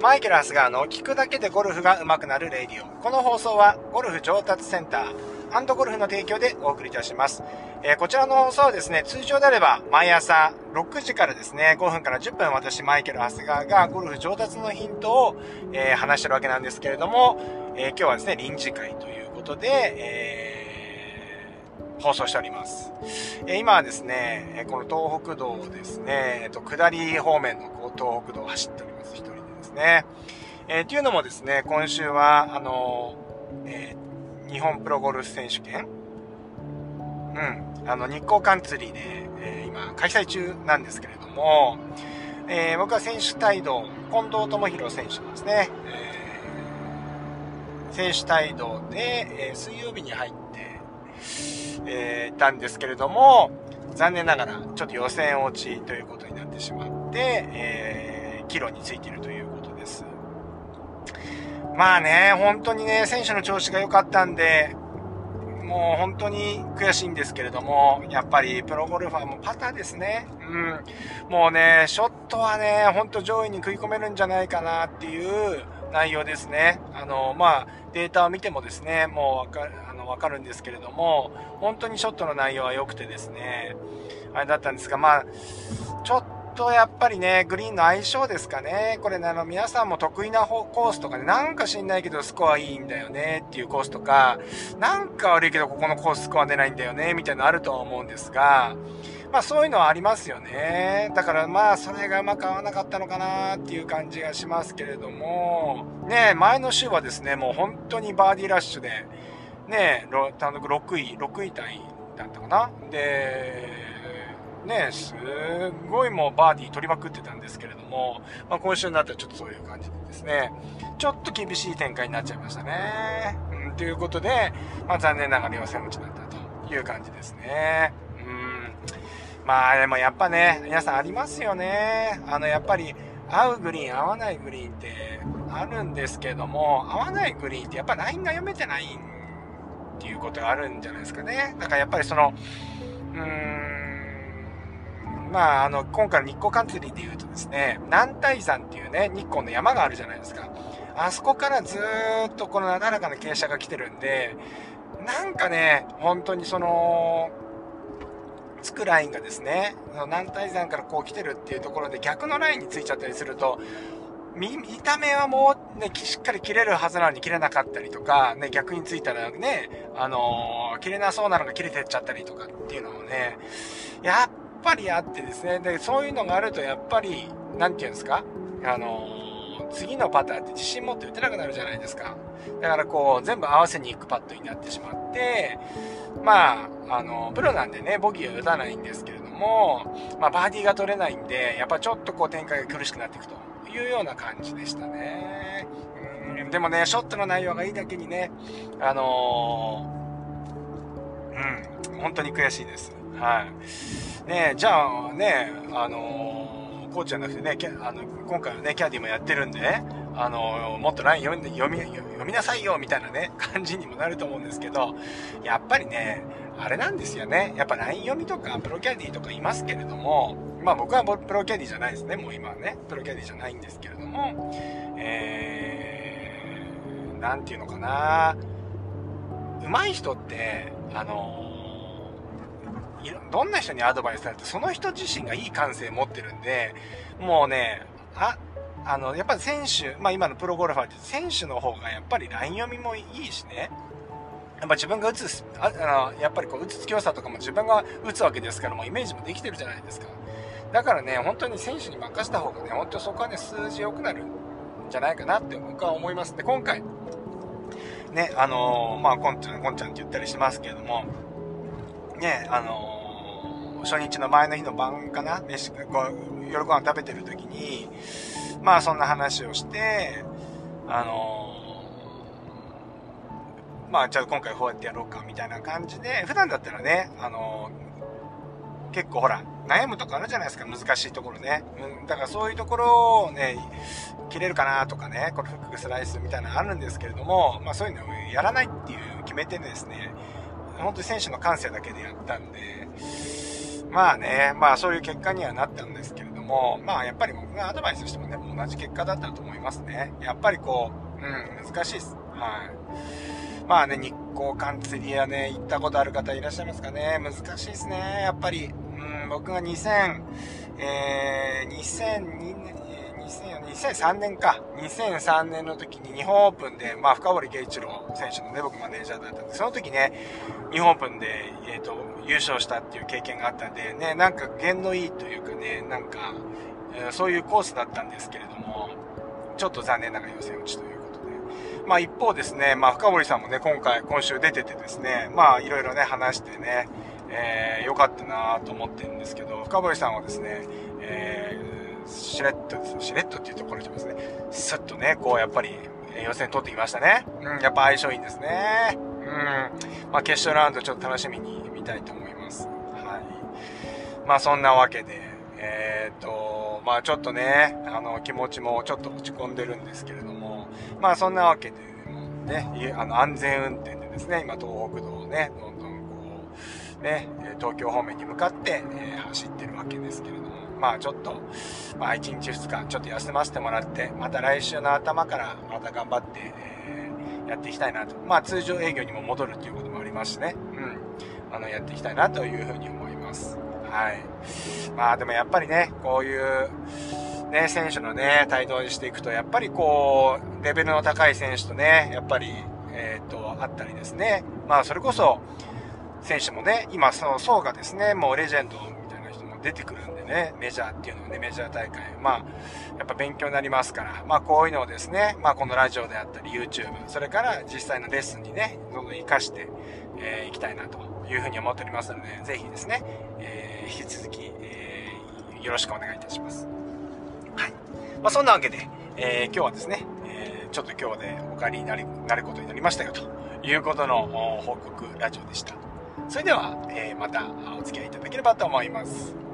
マイケル・ハスガーの聞くだけでゴルフが上手くなるレディオ。この放送はゴルフ上達センターゴルフの提供でお送りいたします。えー、こちらの放送はですね、通常であれば毎朝6時からですね、5分から10分私マイケル・ハスガーがゴルフ上達のヒントを、えー、話してるわけなんですけれども、えー、今日はですね、臨時会ということで、え、放送しております。え今はですね、この東北道ですね、えっと、下り方面のこう東北道を走っております。一人でですね。えー、っていうのもですね、今週は、あの、えー、日本プロゴルフ選手権うん。あの、日光カンツリーで、え、今、開催中なんですけれども、え、僕は選手帯同、近藤智弘選手ですね。え、選手帯同で、え、水曜日に入って、え、たんですけれども、残念ながら、ちょっと予選落ちということになってしまって、えー、キロについているという。まあね、本当にね、選手の調子が良かったんで、もう本当に悔しいんですけれども、やっぱりプロゴルファーもパターですね。うん。もうね、ショットはね、ほんと上位に食い込めるんじゃないかなっていう内容ですね。あの、まあ、データを見てもですね、もうわかる、あの、わかるんですけれども、本当にショットの内容は良くてですね、あれだったんですが、まあ、ちょっととやっぱりね、グリーンの相性ですかね。これね、あの、皆さんも得意なコースとかで、なんか知んないけどスコアいいんだよねっていうコースとか、なんか悪いけどここのコーススコア出ないんだよね、みたいなのあるとは思うんですが、まあそういうのはありますよね。だからまあそれがうまく合わなかったのかなっていう感じがしますけれども、ね、前の週はですね、もう本当にバーディーラッシュで、ね、単独6位、6位タイだったかな。で、ね、すごいもうバーディー取りまくってたんですけれども、まあ、今週になったらちょっとそういう感じでですね、ちょっと厳しい展開になっちゃいましたね。うん、ということで、まあ、残念ながら予選落ちだったという感じですね。うん。まあでもやっぱね、皆さんありますよね。あの、やっぱり、合うグリーン、合わないグリーンってあるんですけども、合わないグリーンってやっぱラインが読めてないっていうことがあるんじゃないですかね。だからやっぱりその、うーん、まあ、あの、今回の日光カンツリーで言うとですね、南大山っていうね、日光の山があるじゃないですか。あそこからずっとこのなだらかな傾斜が来てるんで、なんかね、本当にその、つくラインがですね、南大山からこう来てるっていうところで逆のラインについちゃったりすると、見、見た目はもうね、しっかり切れるはずなのに切れなかったりとか、ね、逆についたらね、あのー、切れなそうなのが切れてっちゃったりとかっていうのもね、やっぱりあってですね、で、そういうのがあるとやっぱり、なんて言うんですか？あのー、次のパターンって自信持って打てなくなるじゃないですか。だからこう、全部合わせに行くパットになってしまって、まあ、あの、プロなんでね、ボギーは打たないんですけれども、まあ、バーディーが取れないんで、やっぱちょっとこう展開が苦しくなっていくというような感じでしたね。うん、でもね、ショットの内容がいいだけにね、あのー、うん、本当に悔しいです。はい。ねじゃあね、あのー、コーチじゃなくてね、あの、今回はね、キャディもやってるんでね、あのー、もっと ライン読み、読み、読みなさいよ、みたいなね、感じにもなると思うんですけど、やっぱりね、あれなんですよね。やっぱ LINE 読みとか、プロキャディとかいますけれども、まあ僕はプロキャディじゃないですね。もう今はね、プロキャディじゃないんですけれども、えー、なんていうのかな上手い人って、あのどんな人にアドバイスされて、その人自身がいい感性持ってるんで、もうね、あ、あの、やっぱり選手、まあ今のプロゴルファーって選手の方がやっぱりライン読みもいいしね、やっぱ自分が打つ、あの、やっぱりこう打つ強さとかも自分が打つわけですから、もうイメージもできてるじゃないですか。だからね、本当に選手に任せた方がね、本当そこはね、数字良くなるんじゃないかなって僕は思います。で、今回、ね、あのー、まあ、こんちゃん、こんちゃんって言ったりしますけれども、ね、あのー初日の前の日の晩かな？飯、こう、夜ご飯食べてる時に、まあそんな話をして、あの、まあじゃあ今回こうやってやろうかみたいな感じで、普段だったらね、あの、結構ほら、悩むとかあるじゃないですか、難しいところね。うん、だからそういうところをね、切れるかなとかね、これフックスライスみたいなのあるんですけれども、まあそういうのをやらないっていう決めてですね、本当に選手の感性だけでやったんで、まあね、まあそういう結果にはなったんですけれども、まあやっぱり僕がアドバイスしてもね、同じ結果だったと思いますね。やっぱりこう、うん、難しいです。はい。まあね、日光館釣り屋ね、行ったことある方いらっしゃいますかね。難しいですね、やっぱり。うん、僕が2000、えー、2002年、2003年か。2003年の時に日本オープンで、まあ、深堀圭一郎選手のね、僕マネージャーだったんで、その時ね、日本オープンで、えっ、ー、と、優勝したっていう経験があったんで、ね、なんか弦のいいというかね、なんか、えー、そういうコースだったんですけれども、ちょっと残念ながら予選落ちということで。まあ一方ですね、まあ深堀さんもね、今回、今週出ててですね、まあいろいろね、話してね、えー、よかったなと思ってるんですけど、深堀さんはですね、えー、しれっと、しれっとっていうところでますね、スッとね、こうやっぱり予選取ってきましたね。うん、やっぱ相性いいんですね。うん。まあ決勝ラウンドちょっと楽しみに見たいと思います。はい。まあそんなわけで、えー、っと、まあちょっとね、あの気持ちもちょっと落ち込んでるんですけれども、まあそんなわけで、ね、あの安全運転でですね、今東北道をね、どんどんね、東京方面に向かって、えー、走ってるわけですけれども、まあちょっと、まあ1日2日ちょっと休ませてもらって、また来週の頭からまた頑張って、えー、やっていきたいなと。まあ通常営業にも戻るっていうこともありますしね、うん、あの、やっていきたいなというふうに思います。はい。まあでもやっぱりね、こういう、ね、選手のね、帯同にしていくと、やっぱりこう、レベルの高い選手とね、やっぱり、えっ、と、あったりですね。まあそれこそ、選手もね、今その層がですね、もうレジェンド出てくるんでね、メジャーっていうのはね、メジャー大会、まあ、やっぱ勉強になりますから、まあこういうのをですね、まあこのラジオであったり YouTube、それから実際のレッスンにね、どんどん活かしてい、えー、きたいなというふうに思っておりますので、ぜひですね、えー、引き続き、えー、よろしくお願いいたします。はい。まあそんなわけで、えー、今日はですね、えー、ちょっと今日でお帰りになるなることになりましたよということの報告ラジオでした。それでは、えー、またお付き合いいただければと思います。